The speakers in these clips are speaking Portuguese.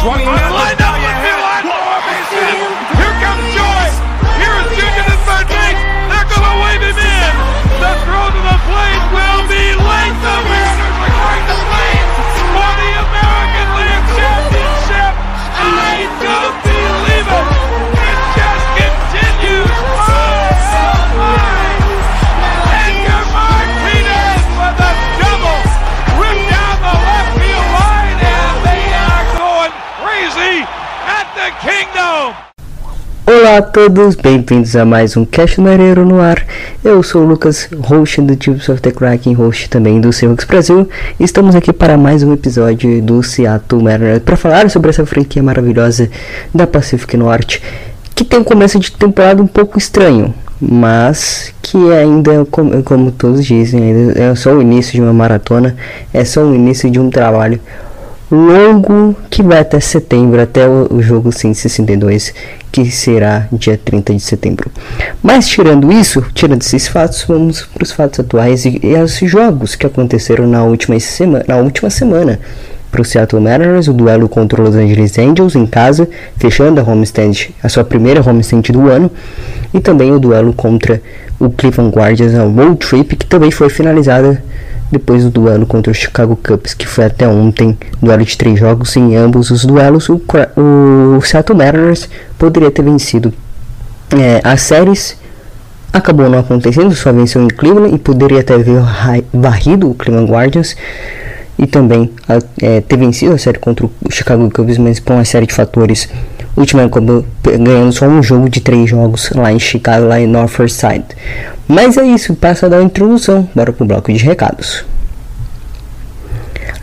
swung in. Todos, bem-vindos a mais um Cash Mareiro no ar. Eu sou o Lucas, host do Tips of the Kraken, host também do Seahawks Brasil. Estamos aqui para mais um episódio do Seattle Mariners para falar sobre essa franquia maravilhosa da Pacific Norte, que tem um começo de temporada um pouco estranho, mas que ainda, como, como todos dizem, é só o início de uma maratona, é só o início de um trabalho longo que vai até setembro, até o, jogo 162, que será dia 30 de setembro. Mas tirando isso, tirando esses fatos, vamos para os fatos atuais e, e os jogos que aconteceram na última semana, na última semana. Para o Seattle Mariners, o duelo contra os Los Angeles Angels em casa, fechando a homestand, a sua primeira homestand do ano, e também o duelo contra o Cleveland Guardians, a road trip, que também foi finalizada depois do duelo contra o Chicago Cubs, que foi até ontem, duelo de três jogos, em ambos os duelos, o, o Seattle Mariners poderia ter vencido. É, as séries, acabou não acontecendo, só venceu em Cleveland e poderia ter varri- varrido o Cleveland Guardians e também é, ter vencido a série contra o Chicago Cubs, mas por uma série de fatores, o time ganhando só um jogo de três jogos lá em Chicago, lá em Northside. Mas é isso, passa a dar a introdução, bora pro bloco de recados.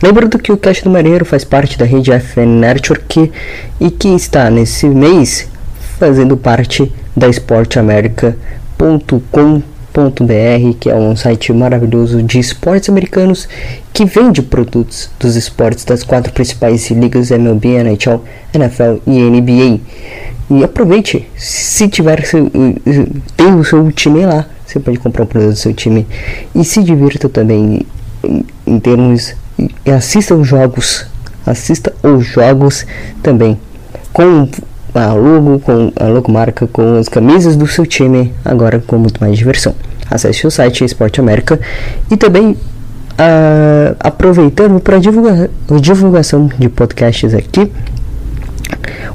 Lembrando que o Caixa do Marinheiro faz parte da rede FN Network e que está nesse mês fazendo parte da esporteamerica.com.br, que é um site maravilhoso de esportes americanos que vende produtos dos esportes das quatro principais ligas MLB, NHL, NFL e NBA. E aproveite, se tiver seu, tem o seu time lá, você pode comprar um produto do seu time e se divirta também em, em termos e assista os jogos, assista os jogos também com a logo, com a logomarca, com as camisas do seu time, agora com muito mais diversão. Acesse o site Esporte América e também ah, aproveitando para divulgar divulgação de podcasts aqui.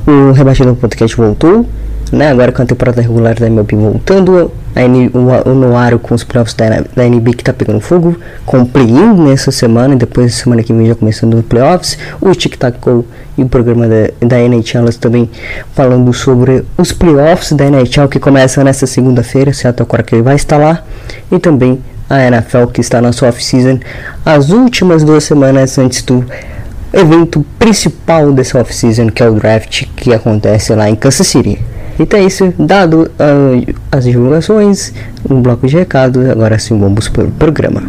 O Rebatidão Podcast voltou, né? Agora com a temporada regular da MLB voltando, a N, o, o Noaro com os playoffs da, da NB que tá pegando fogo, com play-in nessa semana e depois semana que vem já começando os playoffs, o Tic Tac Go e o programa da, da NHL também falando sobre os playoffs da NHL que começa nessa segunda-feira, se até agora que ele vai estar lá, e também a NFL que está na sua off-season, as últimas duas semanas antes do evento principal dessa off-season, que é o draft que acontece lá em Kansas City. Então é isso, dado uh, as divulgações, um bloco de recados, agora sim vamos para o programa.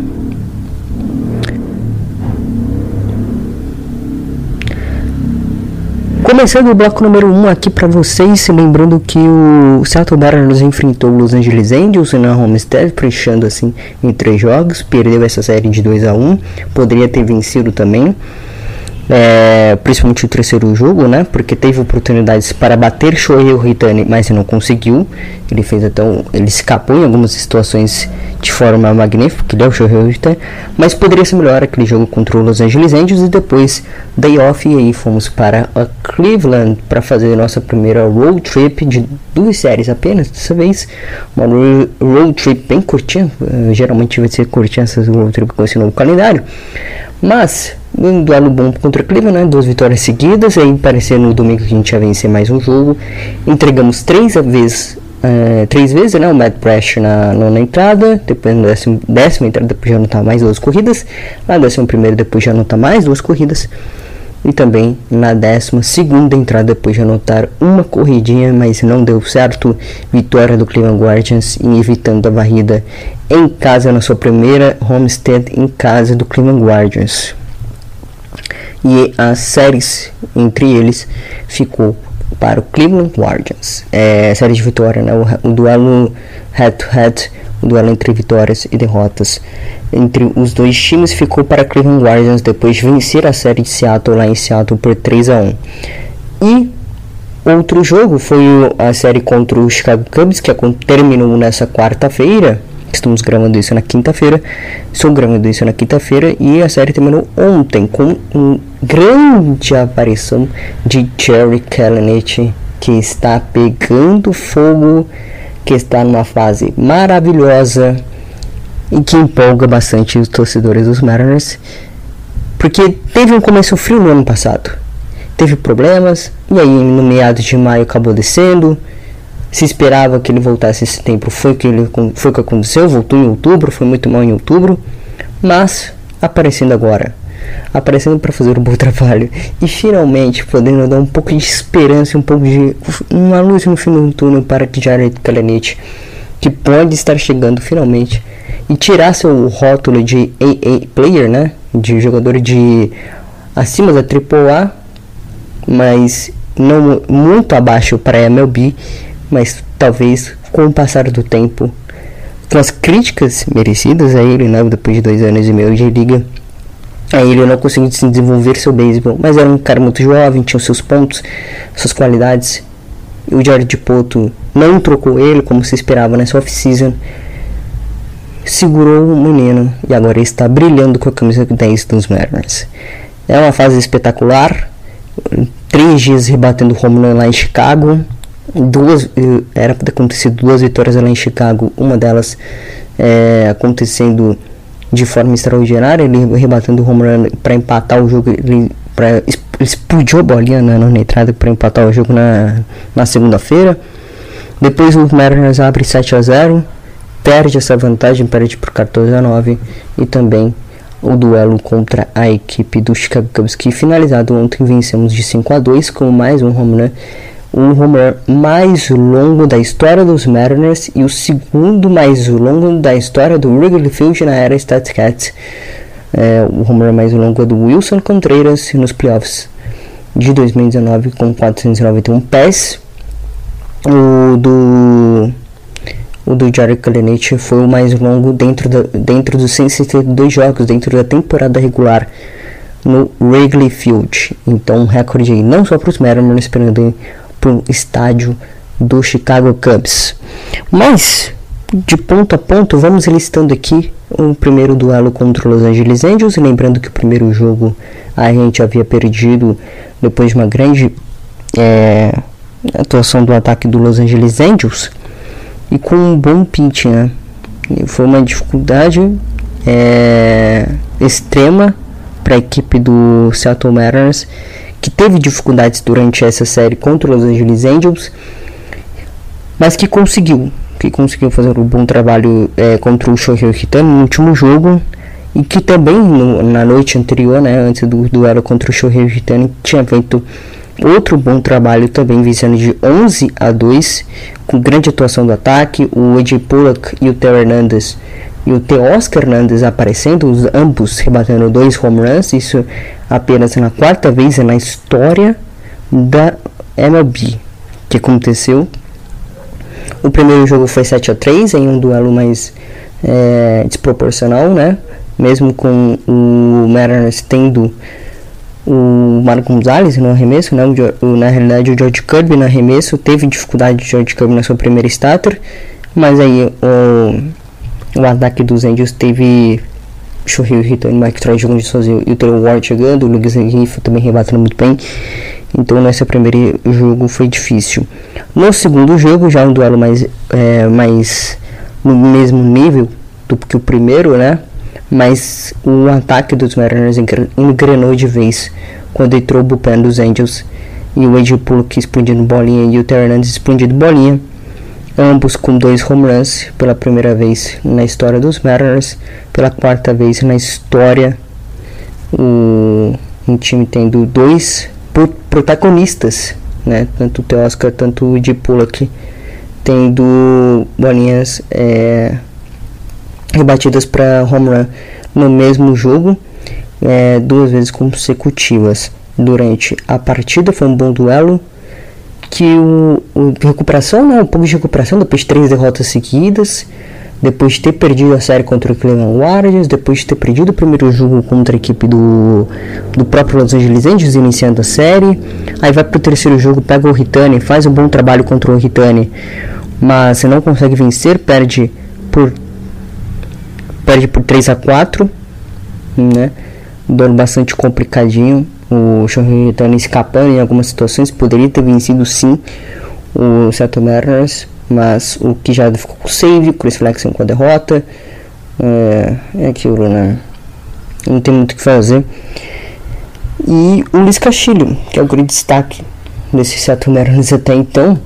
Começando o bloco número 1 um aqui para vocês, lembrando que o Seattle Mariners enfrentou o Los Angeles Angels na Homestead, fechando assim em três jogos, perdeu essa série de 2 a 1 um, poderia ter vencido também. É, principalmente o terceiro jogo, né? Porque teve oportunidades para bater Shohei Ohtani, mas não conseguiu. Ele fez um, ele escapou em algumas situações de forma magnífica, que deu Shohei Ohtani, mas poderia ser melhor aquele jogo contra o Los Angeles Angels e depois day off e aí fomos para Cleveland para fazer nossa primeira road trip de duas séries apenas, dessa vez uma road trip bem curtinha, uh, geralmente vai ser curtinha essas road trip com esse novo calendário, mas um duelo bom contra Cleveland, né? duas vitórias seguidas. Aí parecia no domingo que a gente ia vencer mais um jogo. Entregamos três vezes, uh, três vezes, né? O Mad Pressure na nona entrada, depois na décima, décima entrada, depois já anotar mais duas corridas. Na décima primeira, depois já anotar mais duas corridas. E também na décima segunda entrada, depois de anotar uma corridinha, mas não deu certo. Vitória do Cleveland Guardians, evitando a varrida em casa na sua primeira homestead em casa do Cleveland Guardians e as séries entre eles ficou para o Cleveland Guardians. É, série de vitória, né? o, o duelo head-to-head, o duelo entre vitórias e derrotas entre os dois times ficou para Cleveland Guardians depois de vencer a série de Seattle lá em Seattle por 3 a 1. E outro jogo foi a série contra o Chicago Cubs que terminou nessa quarta-feira Estamos gravando isso na quinta-feira. Estou gravando isso na quinta-feira e a série terminou ontem com uma grande aparição de Jerry Kellenich que está pegando fogo, que está numa fase maravilhosa e que empolga bastante os torcedores dos Mariners, porque teve um começo frio no ano passado. Teve problemas e aí no meados de maio acabou descendo se esperava que ele voltasse esse tempo, foi que ele foi que aconteceu, voltou em outubro, foi muito mal em outubro, mas aparecendo agora, aparecendo para fazer um bom trabalho e finalmente podendo dar um pouco de esperança, um pouco de uma luz no fim do túnel para Jared Kalanick, que pode estar chegando finalmente e tirar seu rótulo de AA player, né, de jogador de acima da AAA, mas não muito abaixo para MLB mas talvez com o passar do tempo, com as críticas merecidas a ele, né, depois de dois anos e meio de liga, a ele não conseguiu se desenvolver seu beisebol, mas era um cara muito jovem, tinha seus pontos, suas qualidades. E o Jared Poto não trocou ele como se esperava nessa off-season. Segurou o menino e agora está brilhando com a camisa 10 dos Mariners. É uma fase espetacular. Três dias rebatendo home run lá em Chicago duas eh, era para ter acontecido duas vitórias lá em Chicago uma delas é, acontecendo de forma extraordinária ele rebatendo o home run para empatar o jogo ele para explodiu a bolinha na, na entrada para empatar o jogo na, na segunda-feira. Depois o Mariners abre 7 a 0 perde essa vantagem perde por 14 a 9 e também o duelo contra a equipe do Chicago Cubs que finalizado ontem vencemos de 5 a 2 com mais um home run o run mais longo da história dos Mariners e o segundo mais longo da história do Wrigley Field na era StatCats. É, o run mais longo é do Wilson Contreras nos playoffs de 2019 com 491 pés. O do o do Jared Kalenic foi o mais longo dentro, da, dentro dos 162 jogos dentro da temporada regular no Wrigley Field. Então, um recorde aí não só para os Mariners, esperando para o estádio do Chicago Cubs. Mas, de ponto a ponto, vamos listando aqui o primeiro duelo contra os Los Angeles Angels. Lembrando que o primeiro jogo a gente havia perdido depois de uma grande é, atuação do ataque do Los Angeles Angels e com um bom pitch, né? foi uma dificuldade é, extrema para a equipe do Seattle Mariners que teve dificuldades durante essa série contra os Angeles Angels, mas que conseguiu, que conseguiu fazer um bom trabalho é, contra o Shohei Kitano no último jogo e que também no, na noite anterior, né, antes do duelo contra o Shohei Kitano, tinha feito outro bom trabalho também vencendo de 11 a 2 com grande atuação do ataque, o AJ Pollock e o Theo Hernandez e o T. Oscar Hernandez aparecendo, os ambos rebatendo dois home runs, isso apenas na quarta vez na história da MLB que aconteceu. O primeiro jogo foi 7 a 3 em um duelo mais é, desproporcional, né? Mesmo com o Mariners tendo o Marco Gonzalez no arremesso, né? O, na realidade o George Kirby no arremesso teve dificuldade de George Kirby na sua primeira starter, mas aí o, o ataque dos Angels teve Shohei irritando, Mike Troy jogando sozinho e o Taylor Ward chegando, o Lucas Henrique também rebatendo muito bem. Então nesse primeiro jogo foi difícil. No segundo jogo já um duelo mais, é, mais no mesmo nível do que o primeiro, né? Mas o ataque dos Mariners engrenou de vez quando entrou o bullpen dos Angels e o Ed Pullock explodindo bolinha e o Terry Hernandez explodindo bolinha. Ambos com dois home runs pela primeira vez na história dos Mariners, pela quarta vez na história o um time tendo dois protagonistas, né? Tanto o Teoscar, tanto o Ed Pullock tendo bolinhas é, rebatidas para home run no mesmo jogo é, duas vezes consecutivas durante a partida. Foi um bom duelo. Que o, o recuperação, né, um pouco de recuperação depois de três derrotas seguidas, depois de ter perdido a série contra o Cleveland Warriors, depois de ter perdido o primeiro jogo contra a equipe do, do próprio Los Angeles Angels, iniciando a série. Aí vai para o terceiro jogo, pega o Ritani, faz um bom trabalho contra o Ritani, mas você não consegue vencer, perde por perde por 3 a 4 né? Dando bastante complicadinho. O Shohei Itani escapando em algumas situações. Poderia ter vencido sim o Seattle Mariners. Mas o que já ficou com save, Chris Flexen com a derrota. É, é aquilo, né? Não tem muito o que fazer. E o Luiz Castilho, que é o grande destaque desse Seattle Mariners até então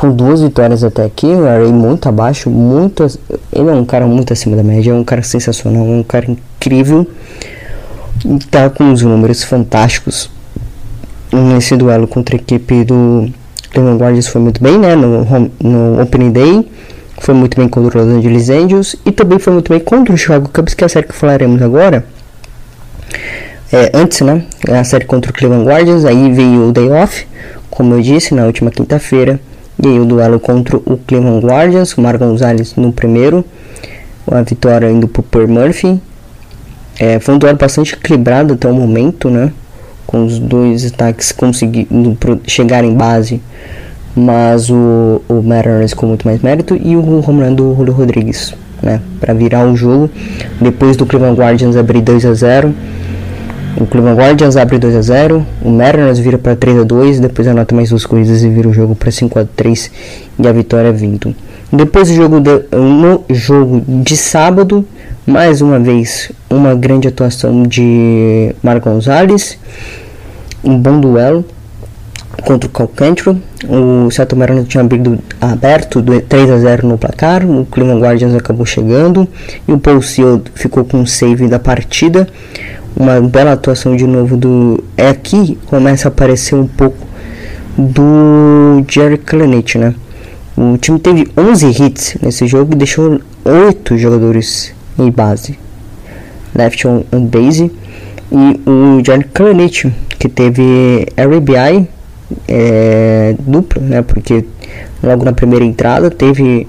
com duas vitórias até aqui, o Array muito abaixo, muito, ele é um cara muito acima da média, é um cara sensacional, é um cara incrível, tá com os números fantásticos nesse duelo contra a equipe do Cleveland Guardians foi muito bem, né, no, no Opening Day, foi muito bem contra os Los Angeles Angels e também foi muito bem contra o Chicago Cubs, que é a série que falaremos agora. É, antes, né, a série contra o Cleveland Guardians, aí veio o day off, como eu disse, na última quinta-feira, e aí o duelo contra o Cleveland Guardians, o Mar Gonzalez no primeiro, a vitória indo pro Per Murphy. É, foi um duelo bastante equilibrado até o momento, né? Com os dois ataques conseguindo chegar em base, mas o, o Mariners com muito mais mérito e o home run do Julio Rodrigues, né? Para virar o jogo depois do Cleveland Guardians abrir 2 a 0 o Cleveland Guardians abre 2 a 0 o Mariners vira para 3 a 2 depois anota mais duas corridas e vira o jogo para 5 a 3 e a vitória é vindo. Depois do jogo de, no jogo de sábado, mais uma vez uma grande atuação de Marco Gonzalez, um bom duelo contra o Calcantro. O Seattle Mariners tinha abrido, aberto 3 a 0 no placar. O Cleveland Guardians acabou chegando e o Paul Seal ficou com o save da partida uma bela atuação de novo do. É aqui começa a aparecer um pouco do Jerry Clanet, né? O time teve 11 hits nesse jogo e deixou 8 jogadores em base, left on, on base. E o Jerry Clanet, que teve RBI é, duplo, né? Porque logo na primeira entrada teve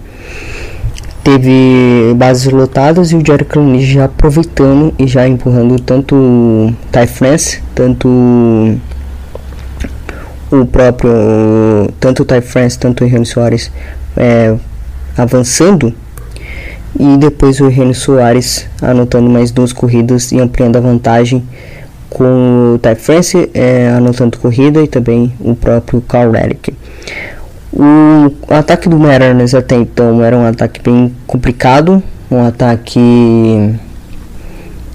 teve bases lotadas e o Jerry Clooney já aproveitando e já empurrando tanto o Ty France, tanto o próprio tanto o Ty France, tanto o Henrique Soares é, avançando e depois o Henrique Soares anotando mais duas corridas e ampliando a vantagem com o Ty France é, anotando corrida e também o próprio Carl Relic. O ataque do Mariners até então era um ataque bem complicado, um ataque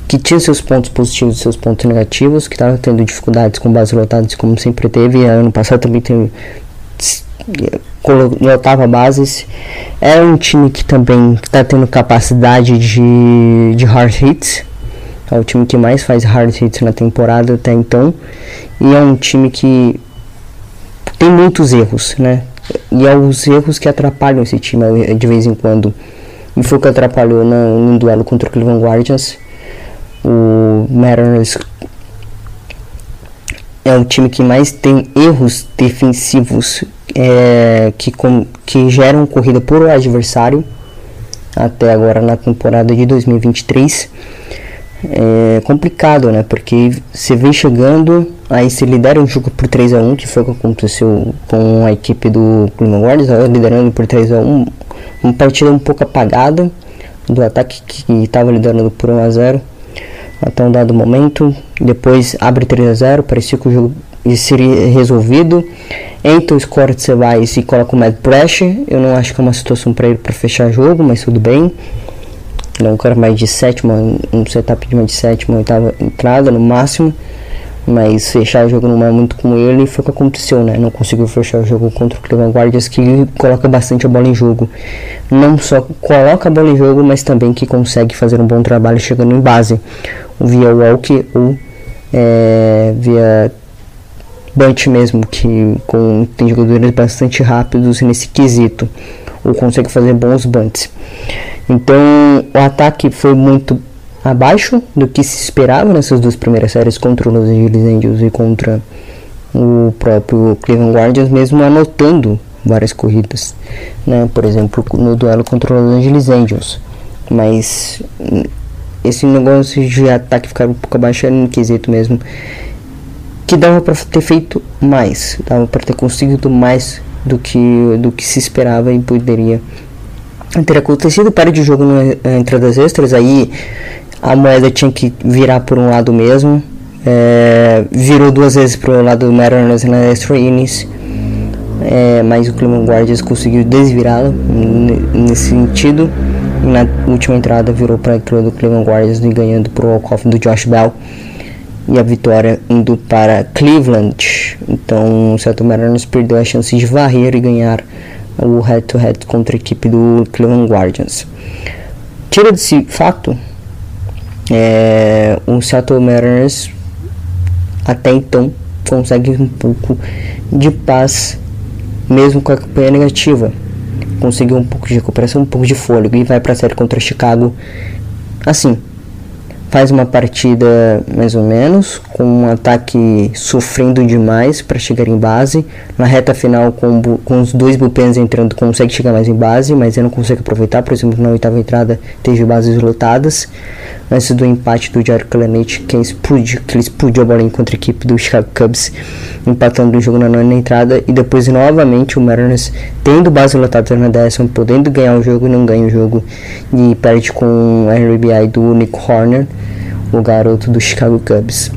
que tinha seus pontos positivos e seus pontos negativos, que estava tendo dificuldades com bases lotadas como sempre teve. Ano passado também teve, lotava bases. É um time que também está tendo capacidade de, de hard hits. É o time que mais faz hard hits na temporada até então. E é um time que tem muitos erros, né? E é os erros que atrapalham esse time de vez em quando. E foi o que atrapalhou no, no duelo contra o Cleveland Guardians. O Mariners é o time que mais tem erros defensivos é, que, com, que geram corrida por adversário até agora na temporada de 2023. é complicado, né? Porque você vem chegando, aí você lidera um jogo por 3 a 1 que foi o que aconteceu com a equipe do Cleveland Guardians, liderando por 3 a 1 uma partida um pouco apagada do ataque que estava liderando por 1 a 0 até um dado momento. Depois abre 3 a 0 parecia que o jogo seria resolvido. Entra o score de Ceballos e coloca o Mad Pressure. Eu não acho que é uma situação para ele para fechar jogo, mas tudo bem. Ele é um cara mais de sétima, um setup de mais de sétima, oitava entrada no máximo. Mas fechar o jogo não é muito com ele foi o que aconteceu, né? Não conseguiu fechar o jogo contra o Cleveland Guardians que coloca bastante a bola em jogo. Não só coloca a bola em jogo, mas também que consegue fazer um bom trabalho chegando em base. Via walk ou é, via bunch mesmo, que com, tem jogadores bastante rápidos nesse quesito. Ou consegue fazer bons bunts. Então o ataque foi muito abaixo do que se esperava nessas duas primeiras séries contra os Los Angeles Angels e contra o próprio Cleveland Guardians, mesmo anotando várias corridas, né? Por exemplo, no duelo contra os Los Angeles Angels. Mas esse negócio de ataque ficar um pouco abaixo era um quesito mesmo que dava para ter feito mais, dava para ter conseguido mais do que do que se esperava e poderia ter acontecido para de jogo na entradas extras aí a moeda tinha que virar por um lado mesmo. É, virou duas vezes para o lado do Mariners na extra innings. É, mas o Cleveland Guardians conseguiu desvirá-la nesse sentido. Na última entrada virou para a do Cleveland Guardians ganhando para o walk-off do Josh Bell. E a vitória indo para Cleveland. Então o Seattle Mariners perdeu a chance de varrer e ganhar o head-to-head -head contra a equipe do Cleveland Guardians. Tira desse fato é, o Seattle Mariners até então consegue um pouco de paz mesmo com a campanha negativa conseguiu um pouco de recuperação, um pouco de fôlego e vai para a série contra Chicago assim faz uma partida mais ou menos, com um ataque sofrendo demais para chegar em base. Na reta final, com, com os dois bullpens entrando, consegue chegar mais em base, mas ele não consegue aproveitar. Por exemplo, na oitava entrada, teve bases lotadas. Antes do empate do Jared Clemente, que explodiu, que ele explodiu a bola contra a equipe do Chicago Cubs, empatando o jogo na nona entrada. E depois, novamente, o Mariners tendo base lotada na décima, podendo ganhar o jogo, não ganha o jogo e perde com a RBI do Nick Horner o garoto do Chicago Cubs.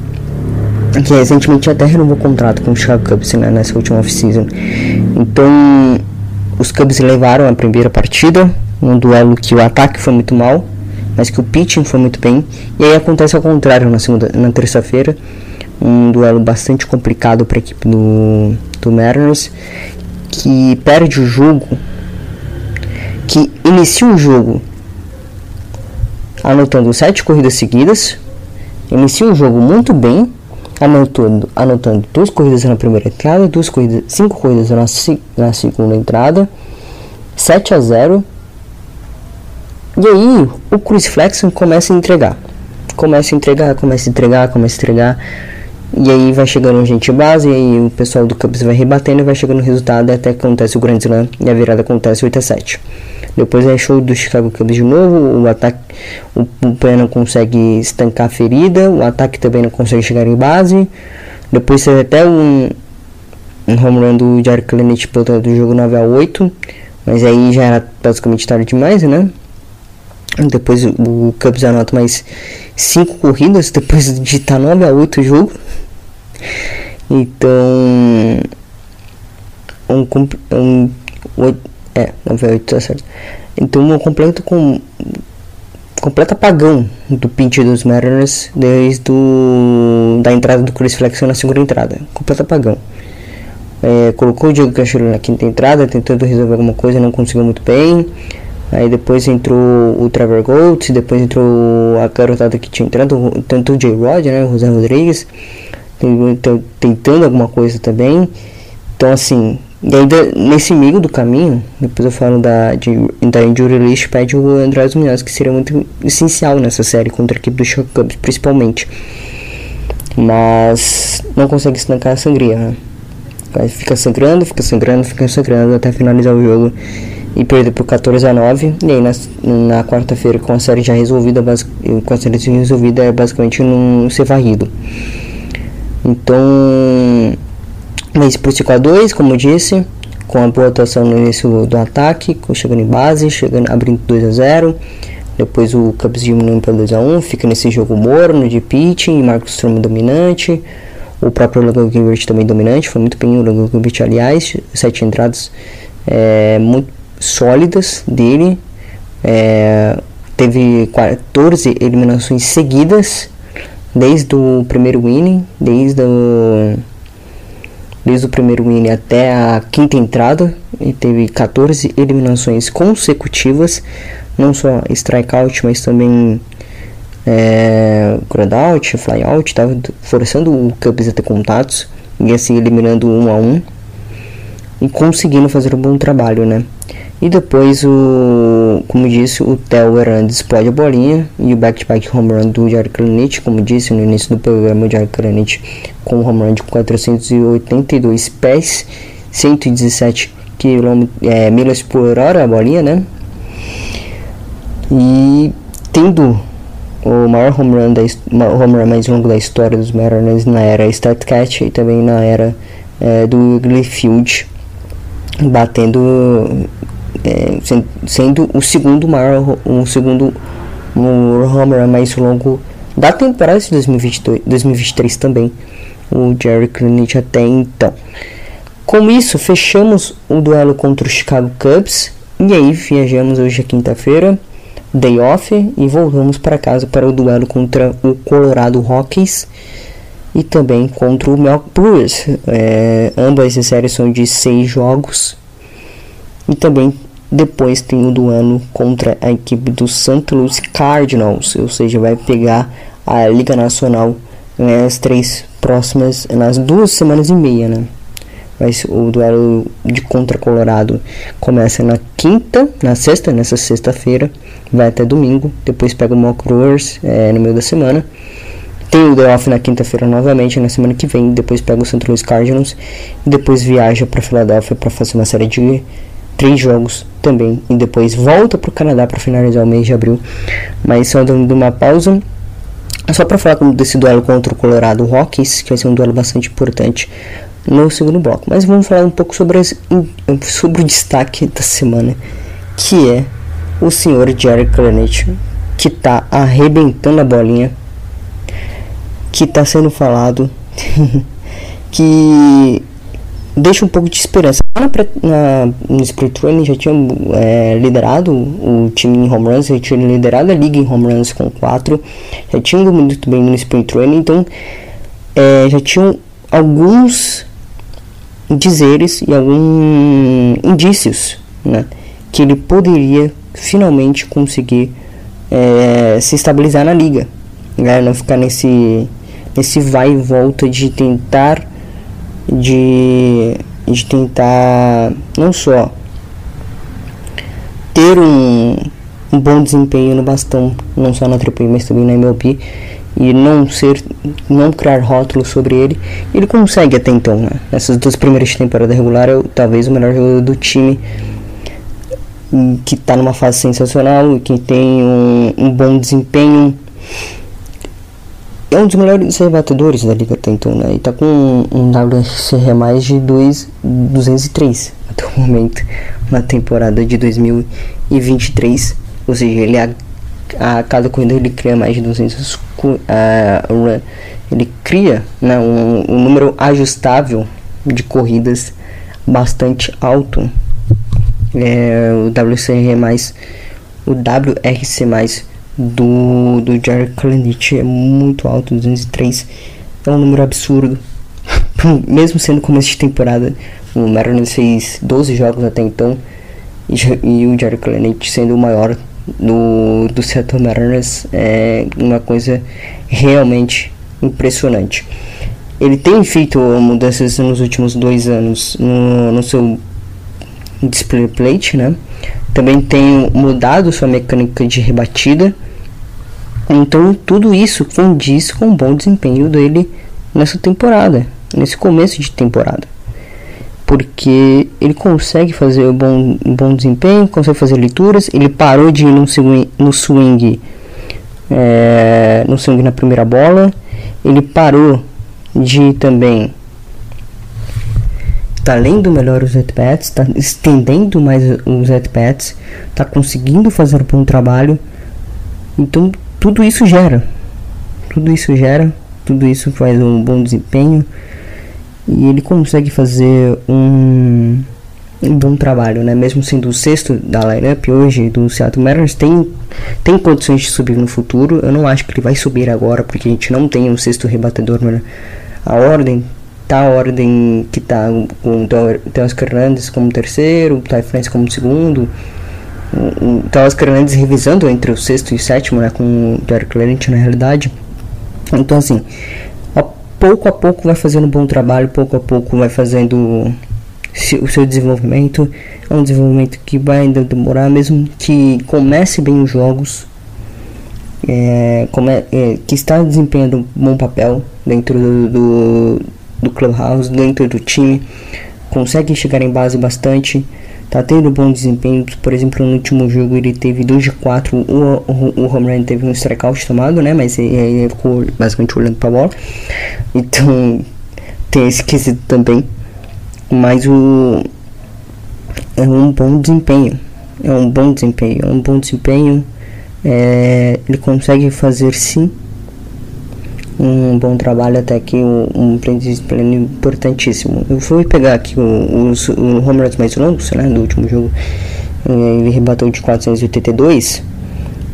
Que recentemente até renovou o contrato com o Chicago Cubs né, nessa última off-season. Então, os Cubs levaram a primeira partida, um duelo que o ataque foi muito mal, mas que o pitching foi muito bem. E aí acontece ao contrário na segunda, na terça-feira, um duelo bastante complicado para a equipe do, do Mariners, que perde o jogo, que inicia o jogo anotando sete corridas seguidas, inicia o jogo muito bem, anotando, anotando duas corridas na primeira entrada, duas corridas, cinco corridas na, na segunda entrada, 7 a 0. E aí o Chris Flexon começa a entregar. Começa a entregar, começa a entregar, começa a entregar. E aí vai chegando gente base, e aí o pessoal do Cubs vai rebatendo e vai chegando o resultado até que acontece o Grand Slam e a virada acontece 8 a 7. Depois é show do Chicago Cubs de novo. O ataque, o, o não consegue estancar a ferida. O ataque também não consegue chegar em base. Depois teve até um, um home run do Jared pilotando do jogo 9 a 8 Mas aí já era basicamente tarde demais, né? Depois o Cubs anota mais 5 corridas depois de estar 9 a 8 o jogo. Então. Um, um, um, é, 98, tá certo. Então eu completo com. Completo apagão do pinte dos Mariners desde o, da entrada do Chris Flexon na segunda entrada. Completo apagão. É, colocou o Diego Castillo na quinta entrada, tentando resolver alguma coisa, não conseguiu muito bem. Aí depois entrou o Trevor Gold, depois entrou a garotada que tinha entrado, tanto o J-Rod, né, o José Rodrigues, tentando alguma coisa também. Então assim, e ainda nesse meio do caminho, depois eu falo da, de, da injury list, pede o Andrés Munhoz, que seria muito essencial nessa série contra a equipe do Chicago Cubs, principalmente. Mas não consegue estancar a sangria, né? Fica sangrando, fica sangrando, fica sangrando até finalizar o jogo. E perdeu por 14 a 9. E aí na, na quarta-feira com a série já resolvida, com a série resolvida é basicamente não ser varrido. Então, mas pro 5 a 2, como eu disse, com a boa atuação no início do ataque, chegando em base, chegando abrindo 2 a 0. Depois o Cubs diminuindo para 2 a 1, fica nesse jogo morno de pitching, Marcos Stroman dominante. O próprio Logan Gilbert também dominante, foi muito bem o Logan Gilbert, aliás, sete entradas é, muito sólidas dele. É, teve 14 eliminações seguidas desde o primeiro inning, desde o, desde o primeiro inning até a quinta entrada, e teve 14 eliminações consecutivas, não só strikeout, mas também é, groundout, flyout, estava forçando o Cubs a ter contatos e assim eliminando um a um e conseguindo fazer um bom trabalho, né? E depois o, como disse, o Theo Hernandez explode a bolinha e o back-to-back home run do Jared Kranich, como disse no início do programa, o Jared Kranich com um home run de 482 pés, 117 km, é, milhas por hora a bolinha, né? E tendo o maior home run, da, home run mais longo da história dos Mariners na era StatCat e também na era é, do Wrigley Field, batendo, é, sendo o segundo maior, o segundo home run mais longo da temporada de 2022, 2023 também, o Jerry Klinich até então. Com isso, fechamos o duelo contra o Chicago Cubs e aí viajamos hoje é quinta-feira day off e voltamos para casa para o duelo contra o Colorado Rockies e também contra o Milwaukee Brewers. É, ambas as séries são de seis jogos e também depois tem o duelo contra a equipe do St. Louis Cardinals, ou seja, vai pegar a Liga Nacional nas três próximas, nas duas semanas e meia, né? Mas o duelo de contra Colorado começa na quinta, na sexta, nessa sexta-feira, vai até domingo. Depois pega o Mock Brewers é, no meio da semana. Tem o day off na quinta-feira novamente, na semana que vem. Depois pega o St. Louis Cardinals. E depois viaja para Filadélfia para fazer uma série de três jogos também. E depois volta para o Canadá para finalizar o mês de abril. Mas só dando uma pausa. Só para falar desse duelo contra o Colorado Rockies, que vai ser um duelo bastante importante no segundo bloco. Mas vamos falar um pouco sobre, as, sobre o destaque da semana, que é o senhor Jerry Cranich, que está arrebentando a bolinha, que está sendo falado, que deixa um pouco de esperança. Na, na, no Split Training já tinha é, liderado o time em home runs, já tinha liderado a liga em home runs com 4, já tinha ido muito bem no Split Training, então é, já tinham alguns dizeres e alguns indícios né, que ele poderia finalmente conseguir é, se estabilizar na liga, né, não ficar nesse nesse vai e volta de tentar de, de tentar não só ter um, um bom desempenho no bastão, não só na AAA, mas também na MLB, e não ser não criar rótulos sobre ele ele consegue até então né? nessas duas primeiras temporadas regular é talvez o melhor jogador do time que está numa fase sensacional e que tem um, um, bom desempenho é um dos melhores rebatedores da liga até então né? e está com um, WRC mais de 2, 203 até o momento na temporada de 2023 ou seja ele é a cada corrida ele cria mais de 200 uh, ele cria né, um, um, número ajustável de corridas bastante alto. É, o WCR mais o WRC mais do, do Jared Kalanick é muito alto 203 é um número absurdo mesmo sendo começo de temporada o Mariners fez 12 jogos até então e, e o Jared Kalanick sendo o maior do, do Seattle Mariners é uma coisa realmente impressionante. Ele tem feito mudanças nos últimos dois anos no, no seu display plate, né? Também tem mudado sua mecânica de rebatida. Então tudo isso condiz com o bom desempenho dele nessa temporada, nesse começo de temporada. porque ele consegue fazer um bom, um bom desempenho, consegue fazer leituras. Ele parou de ir no swing, no swing, é, no swing na primeira bola. Ele parou de também tá lendo melhor os at-bats, tá estendendo mais os at-bats, tá conseguindo fazer um bom trabalho. Então, tudo isso gera. Tudo isso gera, tudo isso faz um bom desempenho e ele consegue fazer um, um bom trabalho, né? Mesmo sendo o sexto da lineup hoje do Seattle Mariners, tem, tem condições de subir no futuro. Eu não acho que ele vai subir agora, porque a gente não tem um sexto rebatedor. Né? A ordem tá a ordem que tá com o Teoscar Hernandes como terceiro, o Ty France como segundo, o Teoscar Hernandes revisando entre o sexto e o sétimo, né, com o Derek Clarence na realidade. Então assim, pouco a pouco vai fazendo um bom trabalho, pouco a pouco vai fazendo o seu desenvolvimento. É um desenvolvimento que vai ainda demorar, mesmo que comece bem os jogos, é, come, é, que está desempenhando um bom papel dentro do, do do clubhouse, dentro do time, consegue chegar em base bastante, tá tendo bom desempenho. Por exemplo, no último jogo ele teve 2 de 4, o, o, o teve um strikeout tomado, né? Mas ele, ele ficou basicamente olhando pra bola. Então tem esse quesito também. Mas o é um bom desempenho. É um bom desempenho. É um bom desempenho. É, ele consegue fazer sim um bom trabalho até aqui, um, um plano importantíssimo. Eu fui pegar aqui os, os home runs mais longos, né, do último jogo. Eh, ele rebateu de 482.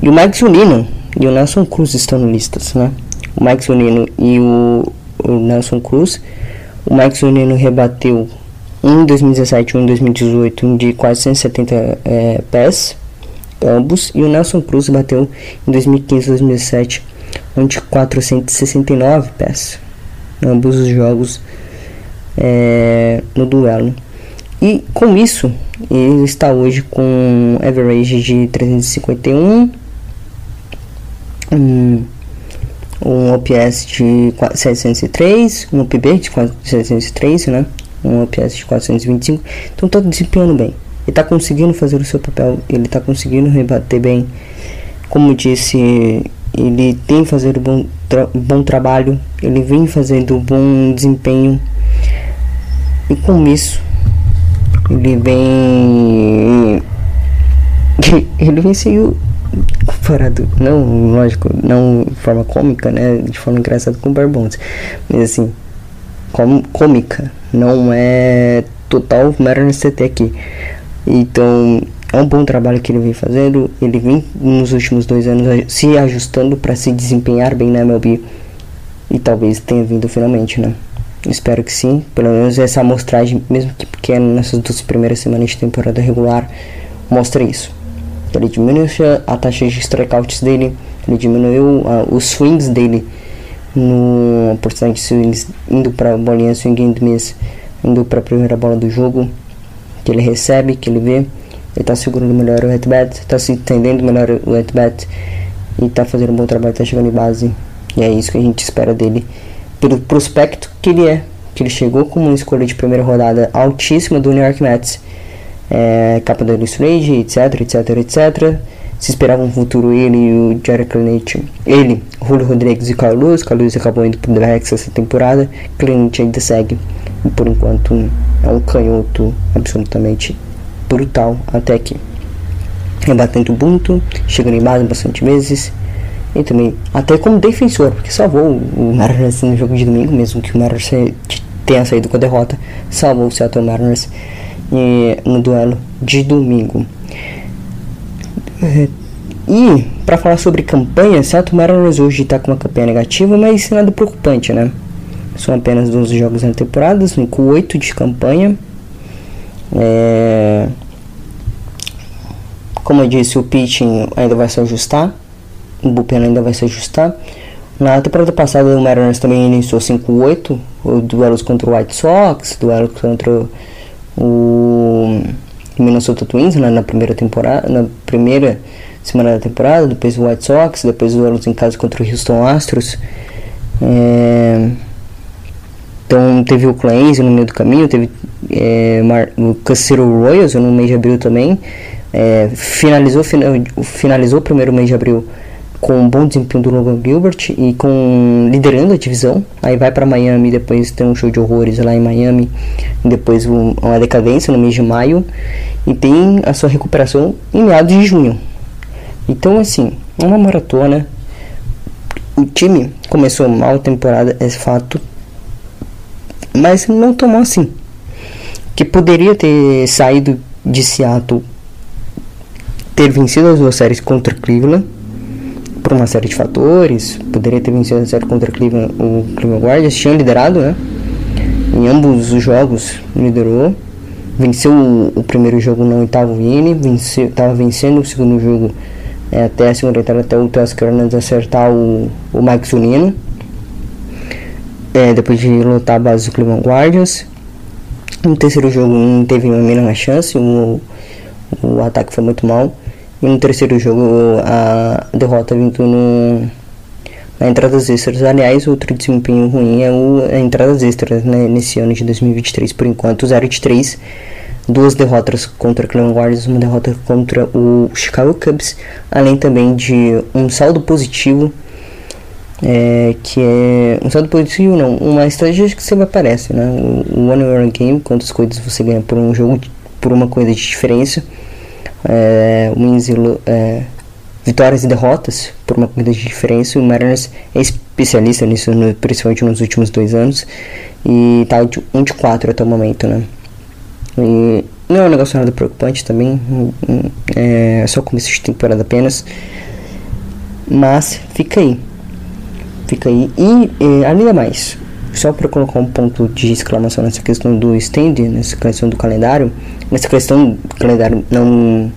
E o Mike Zunino e o Nelson Cruz estão no listas, né? O Mike Zunino e o, o Nelson Cruz. O Mike Zunino rebateu um em 2017 um em 2018 um de 470 é, pés, ambos. E o Nelson Cruz bateu em 2015 2017 onde 469 pés ambos os jogos é, no duelo. E com isso, ele está hoje com average de 351, um, um OPS de 703, um OPB de 703, né? Um OPS de 425. Então está desempenhando bem. Ele está conseguindo fazer o seu papel, ele está conseguindo rebater bem. Como disse ele tem fazer bom, tra bom trabalho, ele vem fazendo bom desempenho e com isso ele vem ele vem sendo comparado, não, lógico, não de forma cômica, né, de forma engraçada com o Barbons, mas assim, com, cômica, não é total mero CT aqui. Então, é um bom trabalho que ele vem fazendo. Ele vem nos últimos dois anos se ajustando para se desempenhar bem na MLB e talvez tenha vindo finalmente, né? Espero que sim. Pelo menos essa amostragem, mesmo que pequena, nessas duas primeiras semanas de temporada regular, mostra isso. Ele diminuiu a taxa de strikeouts dele, ele diminuiu uh, os swings dele no porcentagem de swings indo para a bolinha swing indo para a primeira bola do jogo que ele recebe, que ele vê. Está segurando melhor o at-bat, está se entendendo melhor o at-bat e está fazendo um bom trabalho, está chegando em base. E é isso que a gente espera dele, pelo prospecto que ele é. Que ele chegou como uma escolha de primeira rodada altíssima do New York Mets, é, capa da Illustrage, etc, etc, etc. Se esperava um futuro ele e o Jared Clemente, ele, Julio Rodrigues e Carlos. Carlos acabou indo pro Drex essa temporada. Clemente ainda segue. E por enquanto é um canhoto absolutamente brutal até aqui. Rebatendo o Ubuntu, chegando em base bastante vezes. E também até como defensor, porque salvou o Mariners no jogo de domingo, mesmo que o Mariners tenha saído com a derrota, salvou o Seattle Mariners no duelo de domingo. É, e para falar sobre campanha, Seattle Mariners hoje está com uma campanha negativa, mas nada preocupante, né? São apenas 12 jogos na temporada, com 8 de campanha. É... Como eu disse, o pitching ainda vai se ajustar. O bullpen ainda vai se ajustar. Na temporada passada, o Mariners também iniciou 5-8. Duelos contra o White Sox, duelos contra o Minnesota Twins né, na primeira temporada, na primeira semana da temporada, depois o White Sox, depois duelos em casa contra o Houston Astros. É... Então teve o Cleanse no meio do caminho, teve é, o Cassiro Royals no mês de abril também. É, finalizou, final, finalizou o primeiro mês de abril com um bom desempenho do Logan Gilbert e com liderando a divisão. Aí vai para Miami, depois tem um show de horrores lá em Miami, depois um, uma decadência no mês de maio e tem a sua recuperação em meados de junho. Então assim, é uma maratona. O time começou mal a temporada, é fato, mas não tomou assim. Que poderia ter saído de Seattle, ter vencido as duas séries contra Cleveland por uma série de fatores. Poderia ter vencido a série contra Cleveland, o Cleveland Guardians, tinha liderado, né? Em ambos os jogos liderou. Venceu o, o primeiro jogo no oitavo inning, estava vencendo o segundo jogo é, até a segunda entrada, até o Tuscaranas acertar o, o Mike Zunino. É, depois de lutar a base do Cleveland Guardians. No terceiro jogo não teve uma mínima chance, o, o ataque foi muito mal. No terceiro jogo, a derrota vindo no, na entradas extras. Aliás, outro desempenho ruim é o, a entradas extras né, nesse ano de 2023. Por enquanto, 0 de 3. Duas derrotas contra Cleveland Guardians, uma derrota contra o Chicago Cubs, além também de um saldo positivo, é, que é um saldo positivo não, uma estratégia que sempre aparece, né? O One Run Game, quantas coisas você ganha por um jogo, por uma coisa de diferença é, wins e, é, vitórias e derrotas por uma corrida de diferença. O Mariners é especialista nisso, no, principalmente nos últimos dois anos, e está de 1 de 4 até o momento, né? E não é um negócio nada preocupante também, é só começo de temporada apenas, mas fica aí, fica aí. E, e além mais, só para colocar um ponto de exclamação nessa questão do stand, nessa questão do calendário, nessa questão do calendário não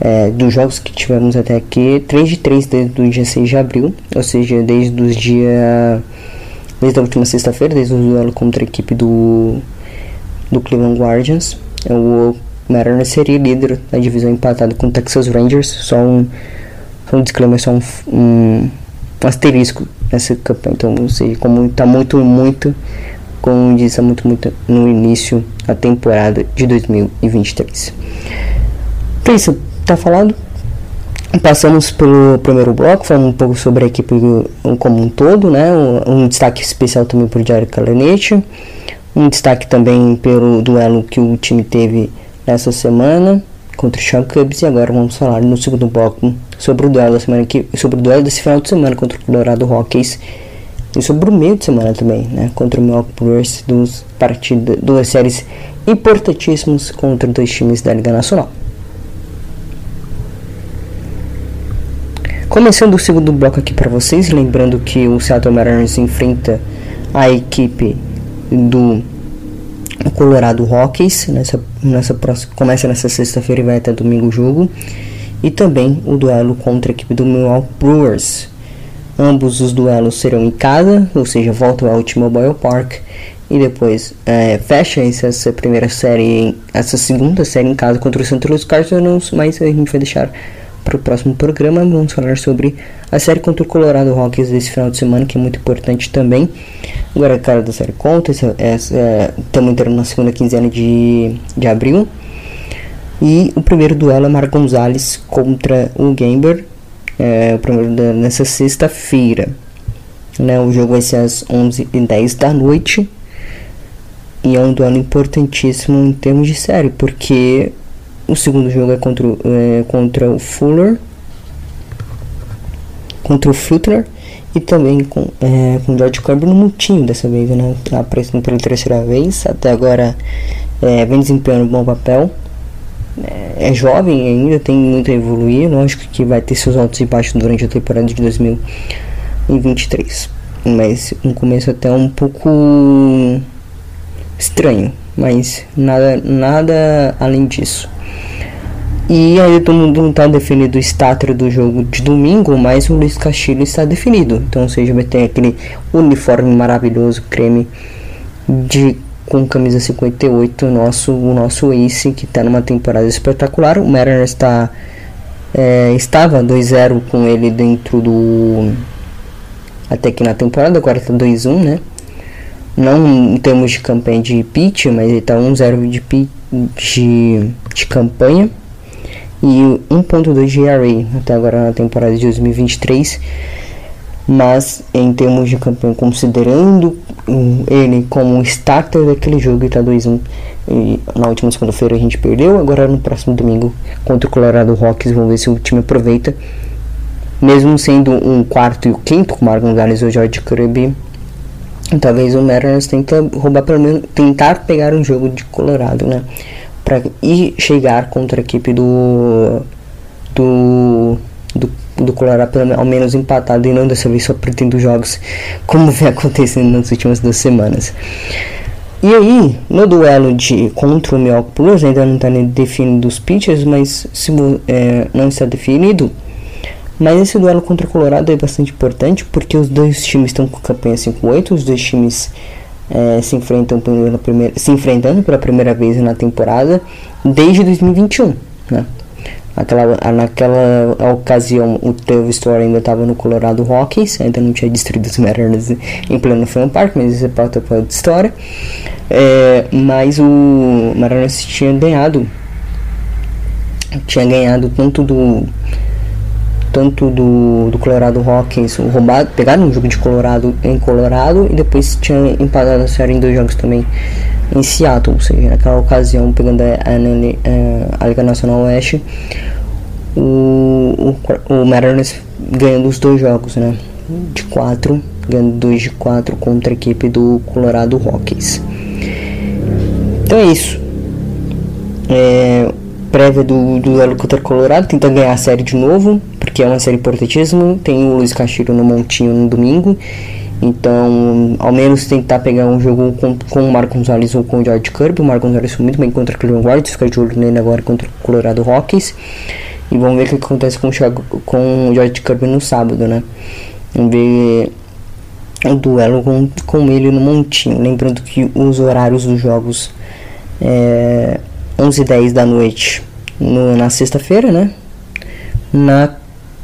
é, dos jogos que tivemos até aqui, 3 de 3 desde o dia 6 de abril, ou seja, desde os dias desde a última sexta-feira, desde o duelo contra a equipe do do Cleveland Guardians, o Mariners seria líder da divisão empatado com o Texas Rangers, só um, só um disclaimer, só um, um asterisco nessa campanha. Então, ou seja, como está muito, muito, como disse, muito, muito no início da temporada de 2023. Então, isso está falado. Passamos pelo primeiro bloco, falando um pouco sobre a equipe como um todo, né? Um, um destaque especial também por Jair Calanete. Um destaque também pelo duelo que o time teve nessa semana contra o Chicago Cubs e agora vamos falar no segundo bloco sobre o duelo da semana que sobre o duelo desse final de semana contra o Colorado Rockies e sobre o meio de semana também, né, contra o Milwaukee Brewers dos partidas duas séries importantíssimas contra dois times da Liga Nacional. Começando o segundo bloco aqui para vocês, lembrando que o Seattle Mariners enfrenta a equipe do Colorado Rockies nessa, nessa próxima, começa nessa sexta-feira e vai até domingo o jogo e também o duelo contra a equipe do Milwaukee Brewers ambos os duelos serão em casa ou seja voltam ao T-Mobile Park e depois é, fecha essa primeira série essa segunda série em casa contra o St. Louis Cardinals mas a gente vai deixar para o próximo programa vamos falar sobre a série contra o Colorado Rockies desse final de semana que é muito importante também Agora cara da série conta, essa, estamos entrando na segunda quinzena de, de abril. E o primeiro duelo é Mar Gonzalez contra o Gamber. É, o primeiro nessa sexta-feira. Né, o jogo vai ser às 11h10 da noite. E é um duelo importantíssimo em termos de série, porque o segundo jogo é contra, é, contra o Fuller. Contra o Flutner e também com, é, com George Kirby no multinho dessa vez, né? Aparecendo pela terceira vez, até agora é, vem desempenhando um bom papel. É, é, jovem ainda, tem muito a evoluir, lógico que vai ter seus altos e baixos durante a temporada de 2023. Mas um começo até um pouco estranho, mas nada, nada além disso. E ainda todo mundo não está definido o status do jogo de domingo, mas o Luiz Castilho está definido. Então, ou seja, vai ter aquele uniforme maravilhoso, creme de com camisa 58, o nosso, o nosso Ace, que está numa temporada espetacular. O Mariners está, é, estava 2-0 com ele dentro do. Até que na temporada, agora está 2-1, né? não em termos de campanha de pitch, mas ele está 1-0 de, de, de campanha e 1.2 de ERA até agora na temporada de 2023 mas em termos de campanha, considerando ele como starter daquele jogo, está 2-1. Na última segunda-feira a gente perdeu, agora no próximo domingo contra o Colorado Rockies, vamos ver se o time aproveita. Mesmo sendo um quarto e o quinto com o Marco Gonzalez ou George Kirby, talvez o Mariners tenta roubar pelo menos tentar pegar um jogo de Colorado, né? Para ir chegar contra a equipe do do do do Colorado pelo ao menos empatado e não dessa vez só perdendo jogos, como vem acontecendo nas últimas duas semanas. E aí, no duelo de contra o Milwaukee ainda não está definido os pitchers, mas se, é, não está definido. Mas esse duelo contra o Colorado é bastante importante porque os dois times estão com campanha 5-8, os dois times é, se enfrentam pela primeira, se enfrentando pela primeira vez na temporada desde 2021, né? Aquela, naquela ocasião, o Trevor Story ainda estava no Colorado Rockies, ainda não tinha destruído os Mariners em pleno Fan Park, mas isso é pauta para outra história. É, mas o Mariners tinha ganhado, tinha ganhado tanto do tanto do, do Colorado Rockies roubado, pegado um jogo de Colorado em Colorado e depois tinha empatado a série em dois jogos também em Seattle, ou seja, naquela ocasião, pegando a, a, a Liga Nacional Oeste, o, o, o Mariners ganhando os dois jogos, né? De 4, ganhando 2 de 4 contra a equipe do Colorado Rockies. Então é isso. É, prévia do, do duelo contra o Colorado, tenta ganhar a série de novo, porque é uma série importantíssima. Tem o Luiz Castilho no Montinho no domingo então, ao menos tentar pegar um jogo com, com o Marco Gonzalez ou com o George Kirby. O Marco Gonzalez foi muito bem contra o Cleveland Guardians, fica de olho nele agora contra o Colorado Rockies. E vamos ver o que acontece com o, Thiago, com o George Kirby no sábado, né? Vamos ver o duelo com, com ele no montinho. Lembrando que os horários dos jogos é 11 h 10 da noite no, na sexta-feira, né? Na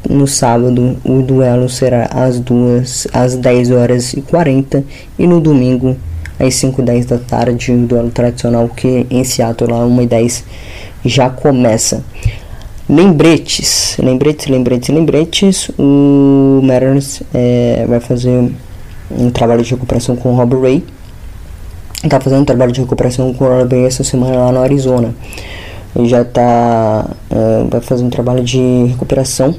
no sábado, o duelo será às duas, às 10 horas e 40 e no domingo às 5 e 10 da tarde, o duelo tradicional que em Seattle lá 1 e 10 já começa. Lembretes, lembretes, lembretes, lembretes. O Mariners é, vai fazer um trabalho de recuperação com o Robert Ray. Tá fazendo um trabalho de recuperação com o Robert Ray essa semana lá no Arizona já tá uh, vai fazer um trabalho de recuperação.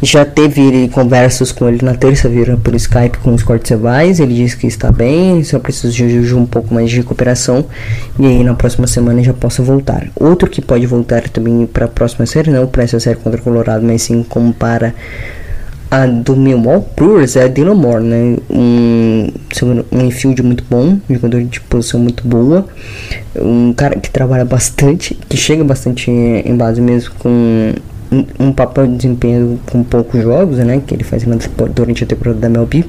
Já teve conversas com ele na terça-feira por Skype com os cortes ele disse que está bem só precisa de um pouco mais de recuperação. E aí na próxima semana já possa voltar. Outro que pode voltar também para a próxima série não para essa série contra o Colorado mas sim como para a do Milwaukee Brewers é a Dylan Moore, né? Um, um infield muito bom, um jogador de posição muito boa, um cara que trabalha bastante, que chega bastante em base mesmo com um, papel de desempenho com poucos jogos, né? Que ele faz durante a temporada da MLB,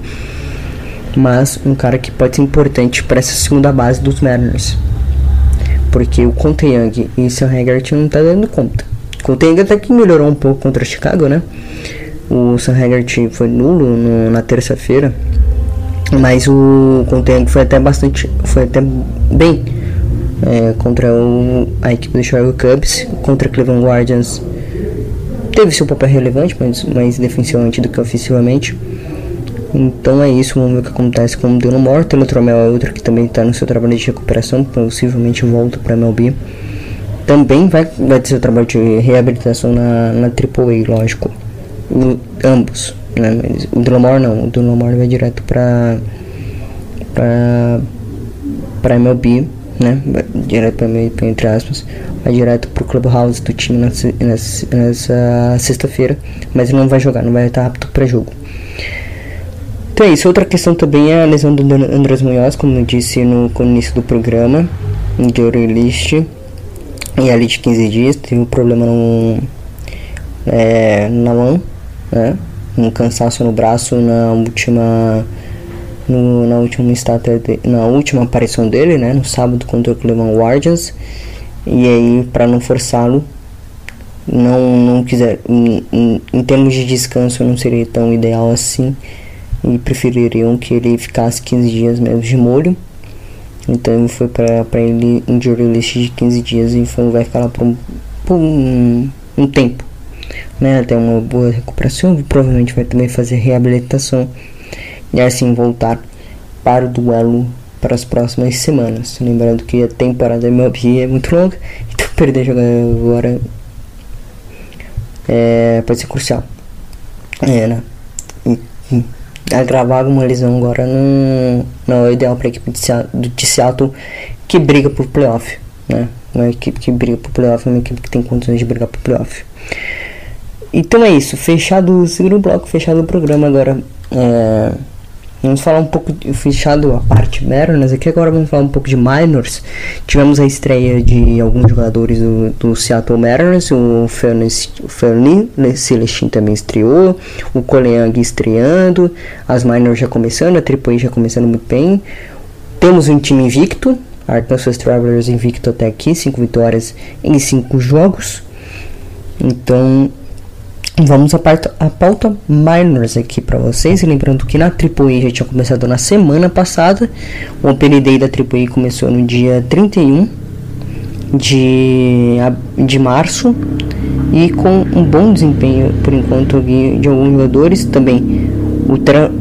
mas um cara que pode ser importante para essa segunda base dos Mariners, porque o Conte Young e o Sam Haggart não tá dando conta. Conte Young até que melhorou um pouco contra o Chicago, né? O Sam Haggart foi nulo no, na terça-feira, mas o Conteng foi até bastante, foi até bem é, contra o, a equipe do Chicago Cubs, contra Cleveland Guardians. Teve seu papel relevante, mas mais defensivamente do que ofensivamente. Então é isso, vamos ver o que acontece com o Dylan Moore. O Tromel é outro que também está no seu trabalho de recuperação, possivelmente volta para a MLB. Também vai, vai ter seu trabalho de reabilitação na, na AAA, lógico o, ambos, né? O Drumore não, o Drumore vai direto para para para MLB, né? Vai direto para MLB, entre aspas, vai direto pro clubhouse do time nessa, nessa, sexta-feira, mas ele não vai jogar, não vai estar apto para jogo. Então é isso. Outra questão também é a lesão do Andrés Munhoz, como eu disse no, no início do programa, de Eurolist. E ali de 15 dias, teve um problema no, é, na mão né? Um cansaço no braço na última no, na última estátua na última aparição dele, né, no sábado contra o Cleveland Guardians. E aí para não forçá-lo, não não quiser em, em, em, termos de descanso não seria tão ideal assim e prefeririam que ele ficasse 15 dias mesmo de molho Então foi pra ele injury list de 15 dias e foi, vai ficar lá por um, por um, um tempo. Né, até uma boa recuperação, provavelmente vai também fazer reabilitação e assim voltar para o duelo para as próximas semanas. Lembrando que a temporada MLB é muito longa, então perder jogar agora é, pode ser crucial. É, né? Agravar uma lesão agora não, não é ideal para a equipe de Seattle, de Seattle que briga por playoff. Né? Uma equipe que briga por playoff é uma equipe que tem condições de brigar por playoff. Então é isso, fechado o segundo bloco, fechado o programa agora. É, Vamos falar um pouco, fechado a parte Mariners aqui, agora vamos falar um pouco de minors. Tivemos a estreia de alguns jogadores do, do Seattle Mariners, o Fernie Celestin também estreou, o Coleang estreando, as minors já começando, a AAA já começando muito bem. Temos um time invicto, Arkansas Travelers invicto até aqui, 5 vitórias em 5 jogos. Então, Vamos à pauta, minors aqui para vocês. Lembrando que na AAA já tinha começado na semana passada. O Open Day da AAA começou no dia 31 de, de março. E com um bom desempenho por enquanto de alguns jogadores. Também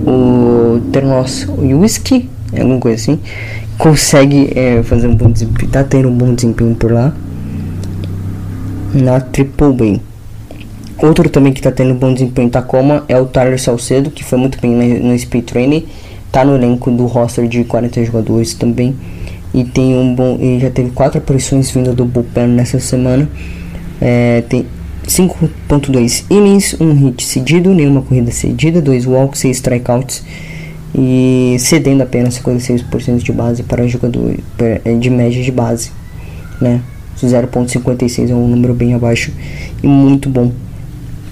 o, Ternos Whisky, alguma coisa assim, consegue é, fazer um bom desempenho. Tá tendo um bom desempenho por lá na AAA. Outro também que está tendo bom desempenho em Tacoma é o Tyler Salcedo, que foi muito bem no, Speed Training. Tá no elenco do roster de 40 jogadores também. E tem um bom. E já teve quatro aparições vindo do bullpen nessa semana. É, tem 5.2 innings, um hit cedido, nenhuma corrida cedida, dois walks, 6 strikeouts. E cedendo apenas 56% de base para jogador é, de média de base. Né? 0.56 é um número bem abaixo e muito bom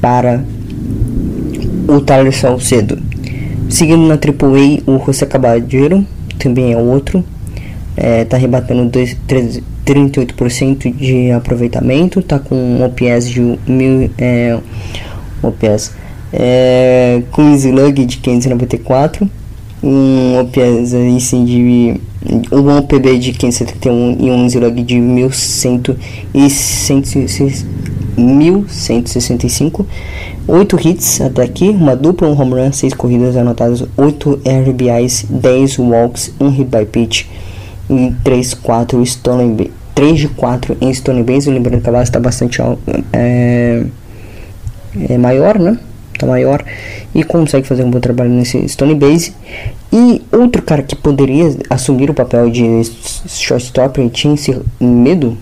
para o Tyler Salcedo. Seguindo na AAA, o José Caballero também é outro. É, tá rebatendo 2, 3, 38% de aproveitamento. Tá com um OPS de mil, é, OPS, é, com um slug de 594. Um OPS aí de um OPB de 571 e um slug de 1100 e 1165. 8 hits até aqui, uma dupla, um home run, 6 corridas anotadas, 8 RBIs, 10 walks, 1 hit by pitch e 3, 4 stolen base. 3 de 4 em Stone Base, lembrando que a base está bastante é, é maior, né? Tá maior e consegue fazer um bom trabalho nesse Stone Base. E outro cara que poderia assumir o papel de shortstop e tinha esse medo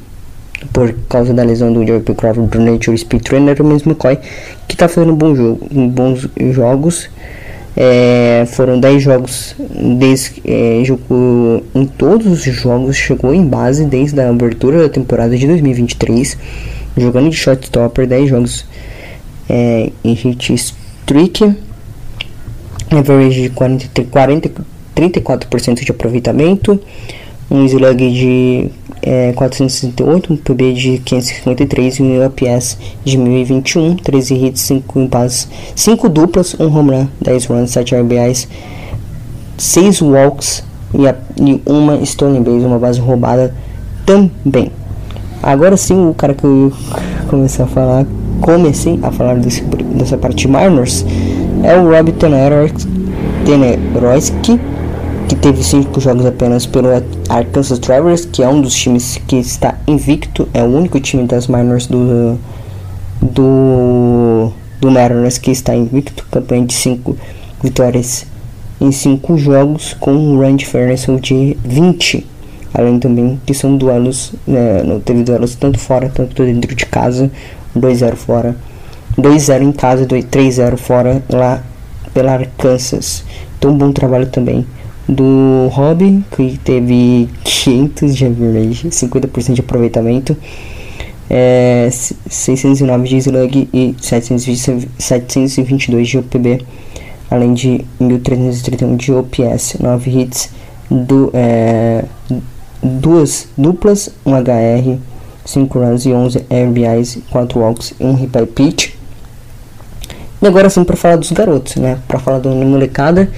por causa da lesão do Joey Crawford do Nature Speed Trainer, o mesmo McCoy, que está fazendo bom jogo, bons jogos. É, foram 10 jogos desde, é, jogou em todos os jogos, chegou em base desde a abertura da temporada de 2023, jogando de shortstopper, 10 jogos é, em hit streak, average de 40, 40, 34% de aproveitamento, um slug de é, 468, um PB de 553 e um UPS de 1021, 13 hits, 5 impasses, 5 duplas, 1 um home run, 10 runs, 7 RBIs, 6 walks e, a, e uma stone base, uma base roubada também. Agora sim, o cara que eu comecei a falar, comecei a falar desse, dessa parte de minors é o Rob Teneroski, que teve cinco jogos apenas pelo Arkansas Travelers, que é um dos times que está invicto, é o único time das minors do do do Mariners que está invicto, campanha de 5 vitórias em 5 jogos com um run differential de 20. Além também que são duelos, né, não teve duelos tanto fora, tanto dentro de casa, 2-0 fora, 2-0 em casa, 3-0 fora lá pela Arkansas. Então bom trabalho também do Hobby, que teve 500 de average, 50% de aproveitamento, é, 609 de slug e 722 de OPB, além de 1331 de OPS, 9 hits, do, é, duas duplas, um HR, 5 runs e 11 RBIs, 4 walks e 1 hit by pitch. E agora sim para falar dos garotos, né? Para falar da molecada,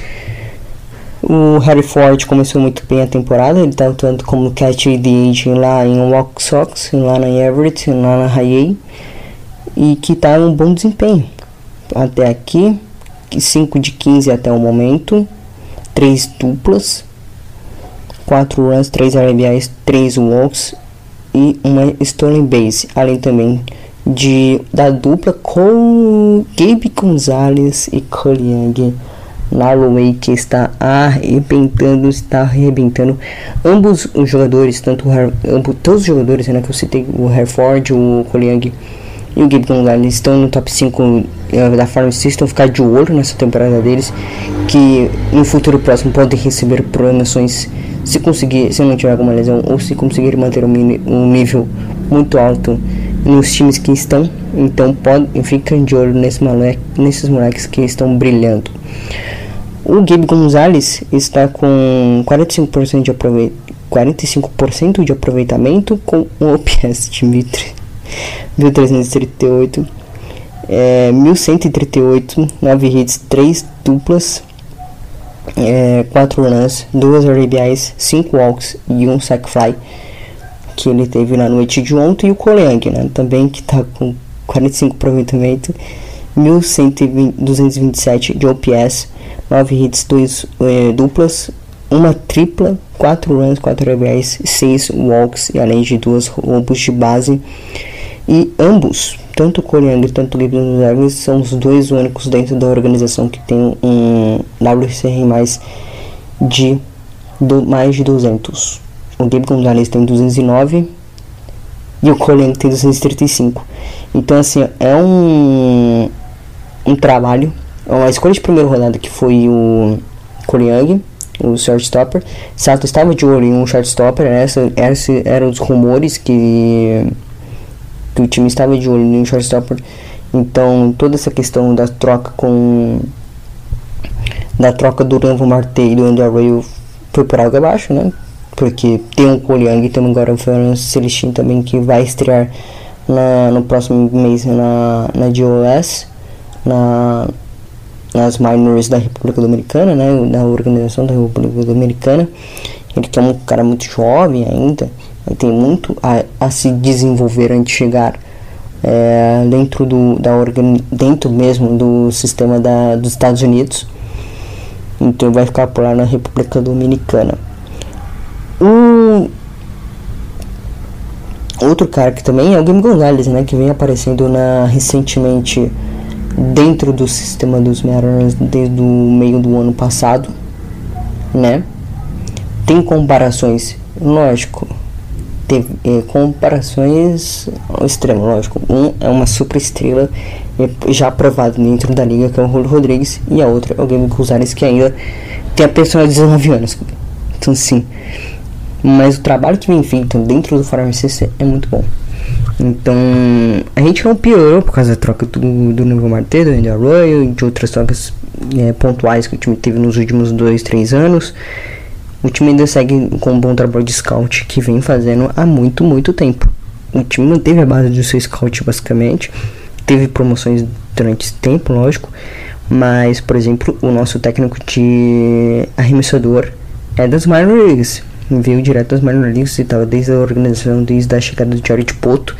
O Harry Ford começou muito bem a temporada, ele está atuando como catch the agent lá em Walk Sox, lá na Everett, lá na High e que está um bom desempenho. Até aqui, 5 de 15 até o momento, 3 duplas, 4 runs, 3 RBIs, 3 walks e uma stolen base, além também de da dupla com Gabe Gonzalez e Cole Young Narway que está arrebentando, está arrebentando. Ambos os jogadores, tanto ambos, todos os jogadores né, que eu citei, o Herford, o Cole Young e o Gabe Gonzalez estão no top 5 eh, da Farm System, ficar de olho nessa temporada deles, que no futuro próximo podem receber promoções se conseguir, se não tiver alguma lesão ou se conseguir manter um, um nível muito alto nos times que estão. Então pode, fiquem de olho nesse moleque, nesses moleques que estão brilhando. O Gabe Gonzalez está com 45% de, aproveit 45 de aproveitamento com o OPS de 1338, é, 1138, 9 hits, 3 duplas, é, 4 runs, 2 RBIs, 5 walks e 1 sack fly que ele teve na noite de ontem e o Koleang, né, também que está com 45 aproveitamento, 1227 de OPS, 9 hits, 2 é, duplas, uma tripla, 4 runs, 4 RBIs, 6 walks e além de duas roubos de base e ambos, tanto o Coriander quanto o Gonzalez, são os dois únicos dentro da organização que tem um WCR mais de do, mais de 200. O Gabe Gonzalez tem 209 e o Coriander tem 235. Então assim, é um um trabalho, é uma escolha de primeira rodada que foi o Coriang, o shortstopper. Sato estava de olho em um shortstopper, essa, essa eram os rumores que que o time estava de olho no shortstopper. Então, toda essa questão da troca com da troca do Ranvo Marte e do Andrew Arroyo foi por água abaixo, né? Porque tem um Koliang e tem agora o Fernando Celestino também que vai estrear na, no próximo mês na, na DOS, na, nas minors da República Dominicana, né? Na organização da República Dominicana. Ele que é um cara muito jovem ainda tem muito a, a se desenvolver antes de chegar é, dentro do da organ, dentro mesmo do sistema da, dos Estados Unidos então vai ficar por lá na República Dominicana o outro cara que também é o Game Gonzalez né que vem aparecendo na recentemente dentro do sistema dos Mariners desde o meio do ano passado né tem comparações lógico teve é, comparações ao extremo, lógico. Um é uma super estrela é, já aprovado dentro da liga, que é o Julio Rodrigues, e a outra é o Game Gonzalez, que ainda tem a pessoa de 19 anos. Então, sim. Mas o trabalho que vem feito dentro do Farm System é muito bom. Então, a gente não piorou por causa da troca do, do Novo Martelo, do Andy Arroyo e de outras trocas é, pontuais que o time teve nos últimos 2, 3 anos. O time ainda segue com um bom trabalho de scout que vem fazendo há muito, muito tempo. O time manteve a base do seu scout basicamente. Teve promoções durante esse tempo, lógico. Mas, por exemplo, o nosso técnico de arremessador é das minor leagues. Veio direto minor leagues e estava desde a organização, desde a chegada do Jared Poto.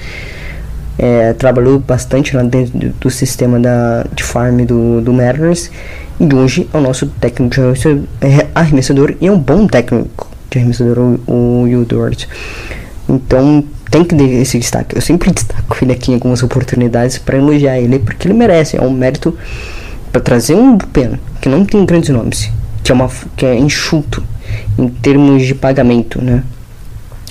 É, trabalhou bastante lá dentro do, do sistema da, de farm do, do Mariners e hoje é o nosso técnico de arremessador e é um bom técnico de arremessador, o, o Dort. Então tem que dar esse destaque. Eu sempre destaco ele aqui em algumas oportunidades para elogiar ele, porque ele merece. É um mérito para trazer um bullpen que não tem grandes nomes, que é, uma, que é enxuto em termos de pagamento, né?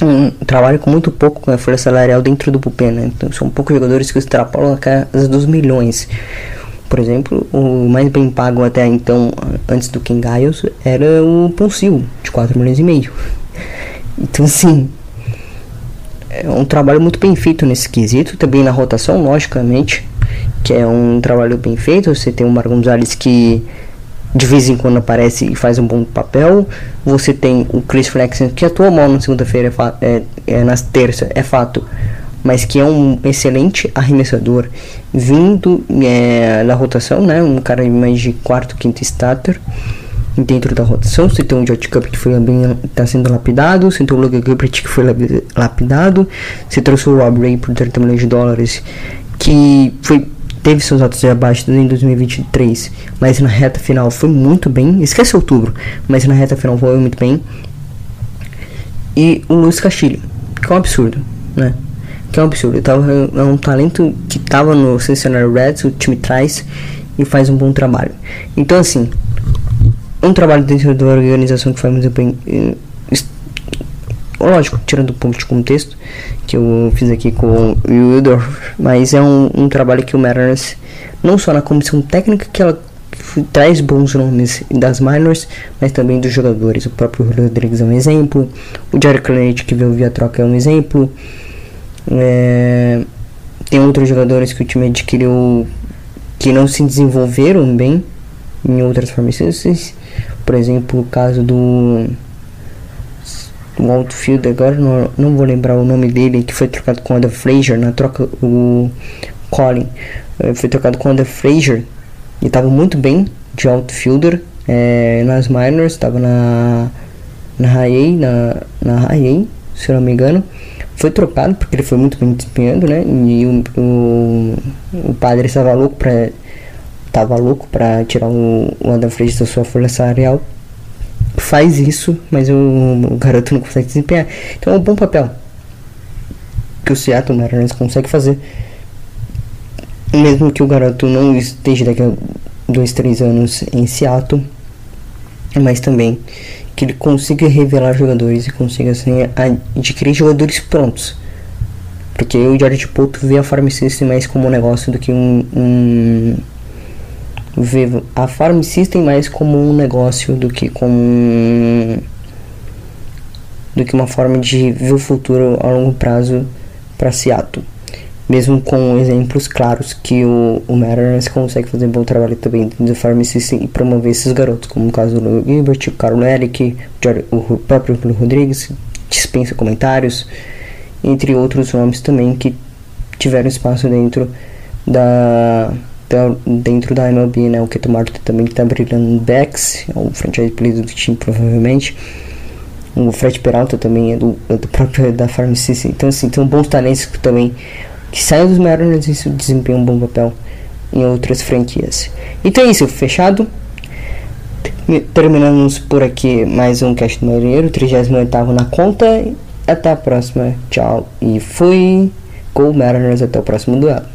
Um trabalho com muito pouco com a folha salarial dentro do bullpen, né? Então são poucos jogadores que extrapolam a casa dos milhões. Por exemplo, o mais bem pago até então, antes do Ken Giles, era o Ponsil, de 4 milhões e meio. Então, assim, é um trabalho muito bem feito nesse quesito. Também na rotação, logicamente, que é um trabalho bem feito. Você tem o Mar Gonzalez que de vez em quando aparece e faz um bom papel. Você tem o Chris Flexen que atua mal na segunda-feira, é, é, é, na terça, é fato mas que é um excelente arremessador vindo é, da rotação, né? Um cara mais de quarto, quinto starter. dentro da rotação. Você tem o George Cup que foi bem, tá sendo lapidado, você tem o Logan Gilbert que foi lapidado, você trouxe o Rob Ray por 30 milhões de dólares, que foi teve seus altos e abaixos em 2023, mas na reta final foi muito bem. Esquece outubro, mas na reta final foi muito bem. E o Luiz Castilho, que é um absurdo, né? Que é um absurdo. Tava, é um talento que tava no Cincinnati Reds, o time traz e faz um bom trabalho. Então, assim, um trabalho dentro da organização que faz muito bem. Lógico, tirando o ponto de contexto que eu fiz aqui com o Wildorf, mas é um, um trabalho que o Mariners, não só na comissão técnica, que ela traz bons nomes das minors, mas também dos jogadores. O próprio Rodrigues é um exemplo, o Jerry Clemente que veio via troca é um exemplo. É, tem outros jogadores que o time adquiriu que não se desenvolveram bem em outras farmácias. Por exemplo, o caso do do outfield, agora não, não vou lembrar o nome dele, que foi trocado com o Adam Fraser, na troca o Colin eh, foi trocado com o Adam Fraser e estava muito bem de outfielder é, nas minors, estava na na high na, na high se não me engano. Foi trocado porque ele foi muito bem desempenhando, né? E o, o, o padre estava louco para tava louco para tirar o, o Adam Fraser da sua folha salarial faz isso, mas o, o garoto não consegue desempenhar. Então é um bom papel que o Seattle Mariners consegue fazer. Mesmo que o garoto não esteja daqui a dois, três anos em Seattle, mas também que ele consiga revelar jogadores e consiga assim, adquirir jogadores prontos. Porque o George Poto vê a Farm System mais como um negócio do que um, um vê a Farm System mais como um negócio do que como do que uma forma de ver o futuro a longo prazo para Seattle. Mesmo com exemplos claros que o, o Mariners consegue fazer um bom trabalho também do Farm System e promover esses garotos, como o caso do Gilbert, o Carlos Eric, o próprio Rodrigues, dispensa comentários, entre outros nomes também que tiveram espaço dentro da dentro da MLB, né? O Keto Martin também está brilhando no backs, é o franchise player do time provavelmente. O Fred Peralta também é do, é do próprio da Farm System. Então assim, tem bons talentos que também que saem dos Mariners e desempenham um bom papel em outras franquias. Então é isso, fechado. Terminamos por aqui mais um Cast do Marinheiro, 38 na conta. Até a próxima, tchau e fui. Go Mariners, até o próximo duelo.